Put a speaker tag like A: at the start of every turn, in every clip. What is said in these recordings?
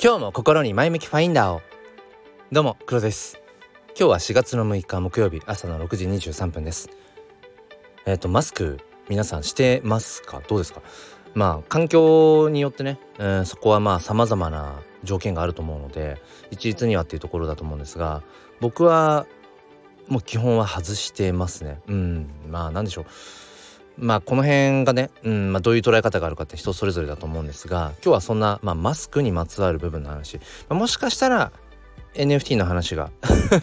A: 今日も心に前向きファインダーを。どうも黒です。今日は4月の6日木曜日朝の6時23分です。えっ、ー、とマスク皆さんしてますか？どうですか？まあ環境によってね、えー、そこはまあ様々な条件があると思うので一律にはっていうところだと思うんですが僕はもう基本は外してますね。うんまあ何でしょう。まあこの辺がね、うんまあ、どういう捉え方があるかって人それぞれだと思うんですが今日はそんな、まあ、マスクにまつわる部分の話、まあ、もしかしたら NFT の話が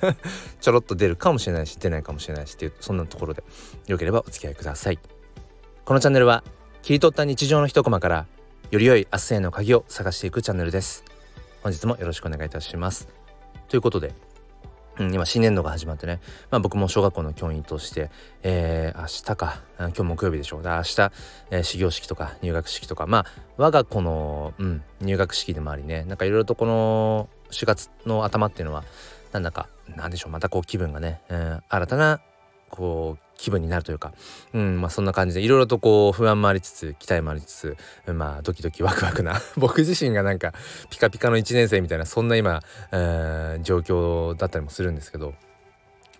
A: ちょろっと出るかもしれないし出ないかもしれないしっていうそんなところでよければお付き合いください。このチャンネルは切り取った日常の一コマからより良い明日への鍵を探していくチャンネルです。本日もよろしくお願いいたします。ということでうん、今新年度が始まってね、まあ、僕も小学校の教員として、えー、明日か今日木曜日でしょう。明日、えー、始業式とか入学式とか。まあ我が子の、うん、入学式でもありね。なんかいろいろとこの4月の頭っていうのはなんだかなんでしょう。またこう気分がね、うん、新たなこう気分になるというか、うんまあ、そんな感じでいろいろとこう不安もありつつ期待もありつつまあドキドキワクワクな 僕自身がなんかピカピカの1年生みたいなそんな今、えー、状況だったりもするんですけど。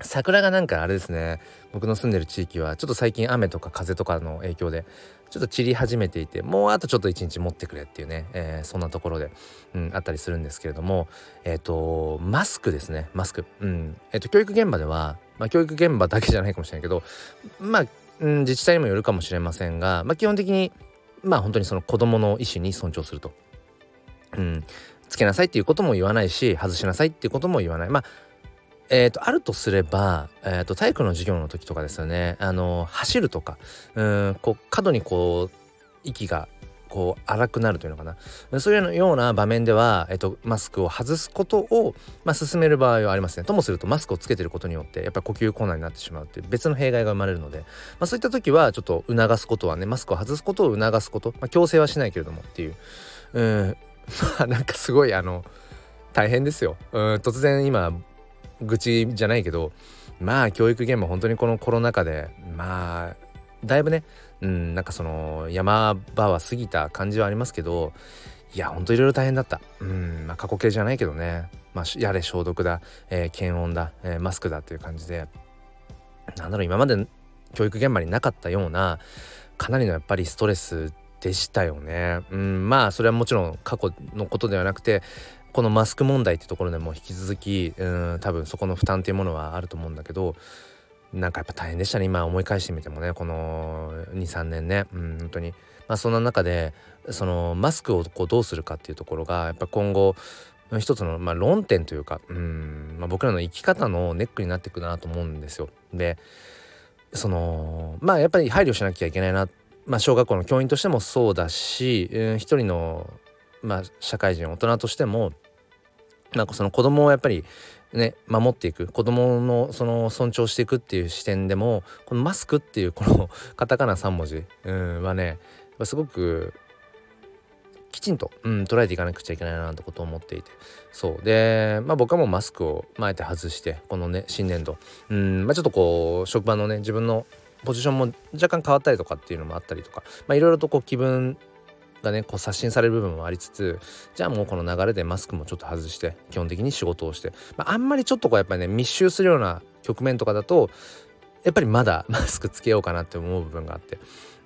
A: 桜がなんかあれですね。僕の住んでる地域はちょっと最近雨とか風とかの影響でちょっと散り始めていてもうあとちょっと一日持ってくれっていうね、えー、そんなところで、うん、あったりするんですけれどもえっ、ー、とマスクですね。マスク。うん。えっ、ー、と教育現場ではまあ、教育現場だけじゃないかもしれないけどまあ、うん、自治体にもよるかもしれませんが、まあ、基本的にまあ本当にその子どもの意思に尊重すると。うん、つけなさいっていうことも言わないし外しなさいっていうことも言わない。まあえーと、あるとすれば、えーと、体育の授業の時とかですよね。あの走るとか。うんこう過度にこう息がこう荒くなるというのかな。そういうような場面では、えっと、マスクを外すことを、まあ、進める場合はありますね。ともするとマスクをつけてることによってやっぱり呼吸困難になってしまうっていう別の弊害が生まれるので、まあ、そういった時はちょっと促すことはねマスクを外すことを促すこと、まあ、強制はしないけれどもっていう。うん。まあなんかすごいあの大変ですよ。うん突然今愚痴じゃないけどまあ教育現場本当にこのコロナ禍でまあだいぶねうんなんかその山場は過ぎた感じはありますけどいやほんといろいろ大変だったうんまあ過去形じゃないけどねまあやれ消毒だ、えー、検温だ、えー、マスクだっていう感じでなんだろう今まで教育現場になかったようなかなりのやっぱりストレスでしたよね。うん、まあそれはもちろん過去のことではなくてこのマスク問題ってところでも引き続きうん多分そこの負担っていうものはあると思うんだけどなんかやっぱ大変でしたね。今思い返してみてもね。この23年ね。うん本当に。まあそんな中でそのマスクをこうどうするかっていうところがやっぱ今後一つの、まあ、論点というかうん、まあ、僕らの生き方のネックになっていくなと思うんですよ。でそのまあやっぱり配慮しなきゃいけないな、まあ、小学校の教員としてもそうだし、えー、一人の、まあ、社会人大人としてもなんかその子供をやっぱりね守っていく子供のその尊重していくっていう視点でもこのマスクっていうこのカタカナ3文字、うん、はねすごくきちんと、うん、捉えていかなくちゃいけないなってことを思っていてそう。でまあ僕はもうマスクをあえて外してこのね新年度うんまあちょっとこう職場のね自分のポジションも若干変わったりとかっていうのもあったりとかいろいろとこう気分がねこう刷新される部分もありつつじゃあもうこの流れでマスクもちょっと外して基本的に仕事をして、まあ、あんまりちょっとこうやっぱりね密集するような局面とかだとやっぱりまだ マスクつけようかなって思う部分があって。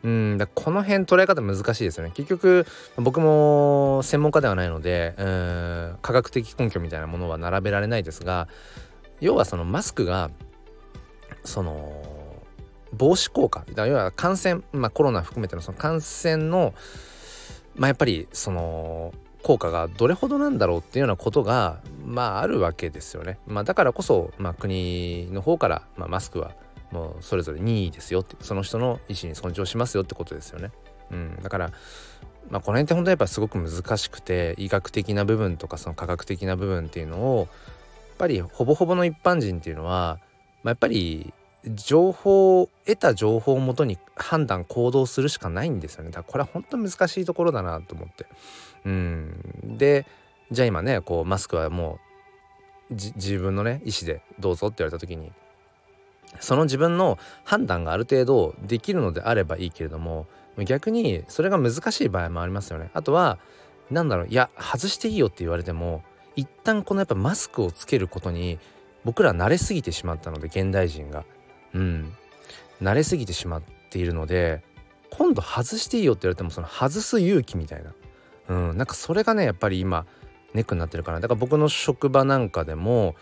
A: うんだこの辺捉え方難しいですよね。結局僕も専門家ではないのでうん科学的根拠みたいなものは並べられないですが要はそのマスクがその防止効果要は感染、まあ、コロナ含めてのその感染のまあ、やっぱりその効果がどれほどなんだろうっていうようなことがまああるわけですよね。まあ、だからこそ、まあ、国の方から、まあ、マスクはもうそれぞれ任意ですよってその人の意思に尊重しますよってことですよね。うん、だから、まあ、この辺って本当にやっぱすごく難しくて医学的な部分とかその科学的な部分っていうのをやっぱりほぼほぼの一般人っていうのは、まあ、やっぱり情報を得た情報をもとに判断行動するしかないんですよね。だからこれは本当難しいところだなと思って。うん。でじゃあ今ねこうマスクはもう自分のね意思でどうぞって言われた時にその自分の判断がある程度できるのであればいいけれども逆にそれが難しい場合もありますよね。あとはなんだろういや外していいよって言われても一旦このやっぱマスクをつけることに僕ら慣れすぎてしまったので現代人が。うん。慣れすぎてしまっているので今度外していいよって言われてもその外す勇気みたいな。うん。なんかそれがねやっぱり今ネックになってるかなだから僕の職場なんかでも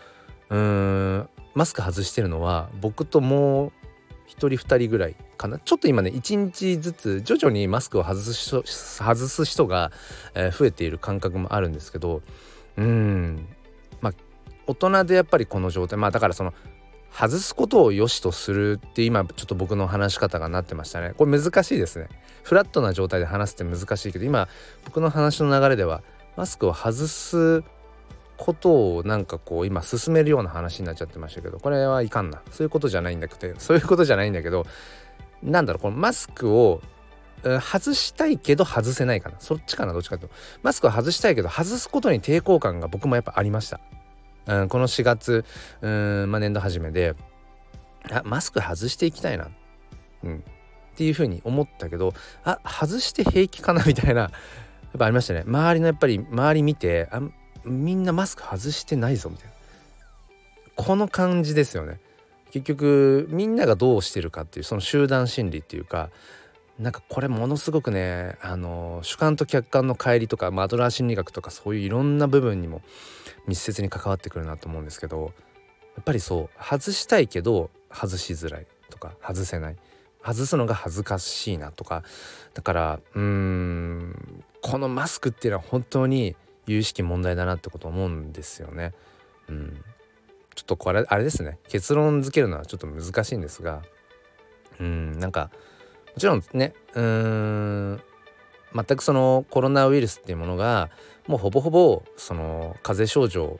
A: うんマスク外してるのは僕ともう1人2人ぐらいかな。ちょっと今ね1日ずつ徐々にマスクを外す人外す人が、えー、増えている感覚もあるんですけどうん。まあ大人でやっぱりこの状態まあだからその外すことを良しとするって今ちょっと僕の話し方がなってましたね。これ難しいですね。フラットな状態で話すって難しいけど今僕の話の流れではマスクを外すことをなんかこう今進めるような話になっちゃってましたけどこれはいかんな。そういうことじゃないんだけどそういうことじゃないんだけどなんだろうこのマスクを外したいけど外せないかな。そっちかなどっちかというと。マスクを外したいけど外すことに抵抗感が僕もやっぱありました、うん、この4月うん、まあ、年度初めであマスク外していきたいな、うん、っていうふうに思ったけどあ外して平気かなみたいなやっぱありましたね。周りのやっぱり周り見てあみんなマスク外してないぞみたいな。この感じですよね。結局みんながどうしてるかっていうその集団心理っていうかなんかこれものすごくねあの主観と客観の乖離とかマドラー心理学とかそういういろんな部分にも密接に関わってくるなと思うんですけどやっぱりそう外したいけど外しづらいとか外せない。外すのが恥ずかしいなとかだからうーんこのマスクっていうのは本当に有意識問題だなってこと思うんですよね。うん、ちょっとこれあれですね。結論付けるのはちょっと難しいんですがうんなんかもちろんねうん全くそのコロナウイルスっていうものがもうほぼほぼその風邪症状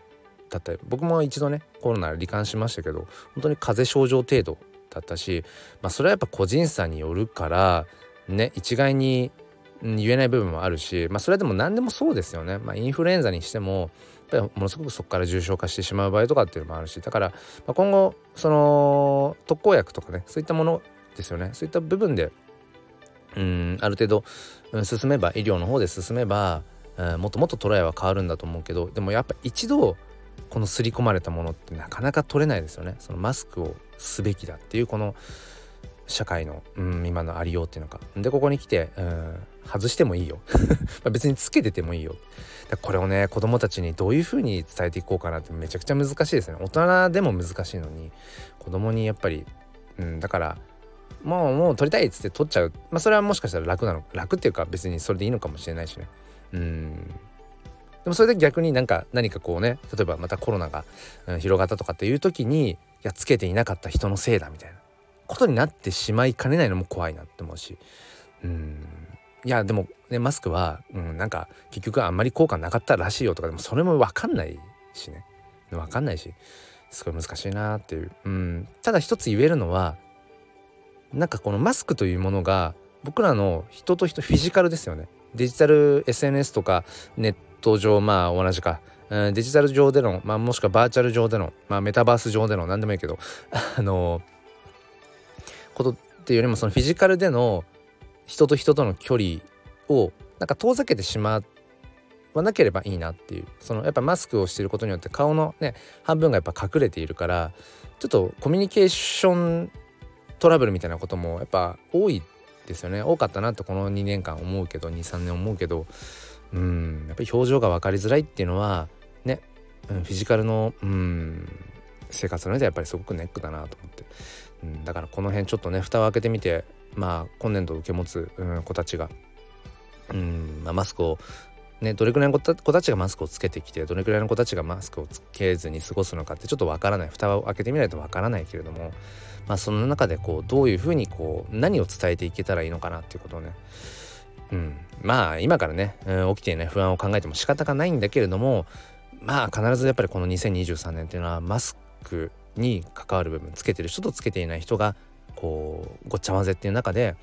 A: だった僕も一度ねコロナ罹患しましたけど本当に風邪症状程度だったし、まあ、それはやっぱ個人差によるからね一概に言えない部分もあるし、まあ、それはでも何でもそうですよね、まあ、インフルエンザにしてもやっぱりものすごくそこから重症化してしまう場合とかっていうのもあるしだから、今後その特効薬とかねそういったものですよね。そういった部分でうんある程度、うん、進めば医療の方で進めば、うん、もっともっとトライは変わるんだと思うけどでもやっぱ一度この刷り込まれたものってなかなか取れないですよね。そのマスクをすべきだっていうこの社会の、うん、今のありようっていうのか。でここに来て、うん、外してもいいよ。別につけててもいいよ。これをね子供たちにどういう風に伝えていこうかなってめちゃくちゃ難しいですね。大人でも難しいのに子供にやっぱり、うん、だからもうもう撮りたいっつって撮っちゃう。まあそれはもしかしたら楽なの楽っていうか別にそれでいいのかもしれないしね。うん。でもそれで逆になんか何かこうね例えばまたコロナが、広がったとかっていう時にいやつけていなかった人のせいだみたいな。ことになってしまいかねないのも怖いなって思うし。うん。いやでもねマスクは、うん、なんか結局あんまり効果なかったらしいよとかでもそれも分かんないしね。分かんないし。すごい難しいなっていう、うん、ただ一つ言えるのはなんかこのマスクというものが僕らの人と人フィジカルですよね。デジタル SNS とかネット上まあ同じか。デジタル上での、まあ、もしくはバーチャル上での、まあ、メタバース上での何でもいいけど あのことっていうよりもそのフィジカルでの人と人との距離をなんか遠ざけてしまわなければいいなっていう。そのやっぱマスクをしていることによって顔のね半分がやっぱ隠れているからちょっとコミュニケーショントラブルみたいなこともやっぱ多いですよね。多かったなってこの2年間思うけど23年思うけど。うん。やっぱり表情が分かりづらいっていうのはね、うん、フィジカルのうん生活の上でやっぱりすごくネックだなと思って、うん、だからこの辺ちょっとね蓋を開けてみてまあ今年度受け持つ、うん、子たちがうん、まあ、マスクをね、どれくらいの子たちがマスクをつけてきてどれくらいの子たちがマスクをつけずに過ごすのかってちょっとわからない。蓋を開けてみないとわからないけれども、まあ、その中でこうどういうふうにこう何を伝えていけたらいいのかなっていうことをね、うん、まあ今からね、うん、起きてね不安を考えても仕方がないんだけれどもまあ必ずやっぱりこの2023年っていうのはマスクに関わる部分つけてる人とつけていない人がこうごっちゃ混ぜっていう中で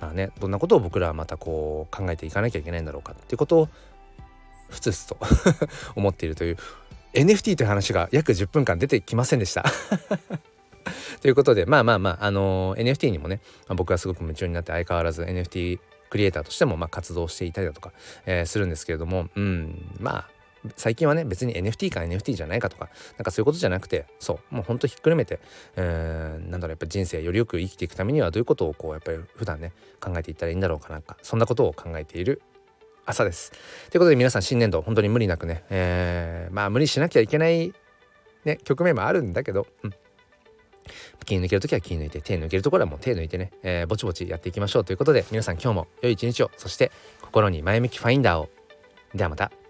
A: まあねどんなことを僕らはまたこう考えていかなきゃいけないんだろうかっていうことをふつふつと。思っているという。NFT という話が約10分間出てきませんでした。ということでまあまあまああのー、NFT にもね、まあ、僕はすごく夢中になって相変わらず NFT クリエイターとしてもまあ活動していたりだとか、えー、するんですけれどもうんまあ最近はね別に NFT か NFT じゃないかとかなんかそういうことじゃなくてそうもうほんとひっくるめて、えー、なんだろうやっぱ人生よりよく生きていくためにはどういうことをこうやっぱり普段ね考えていったらいいんだろうかなんかそんなことを考えている朝です。ということで皆さん新年度本当に無理なくね、えー、まあ無理しなきゃいけないね局面もあるんだけど、うん、気抜ける時は気抜いて手抜けるところはもう手抜いてね、えー、ぼちぼちやっていきましょうということで皆さん今日も良い一日をそして心に前向きファインダーをではまた。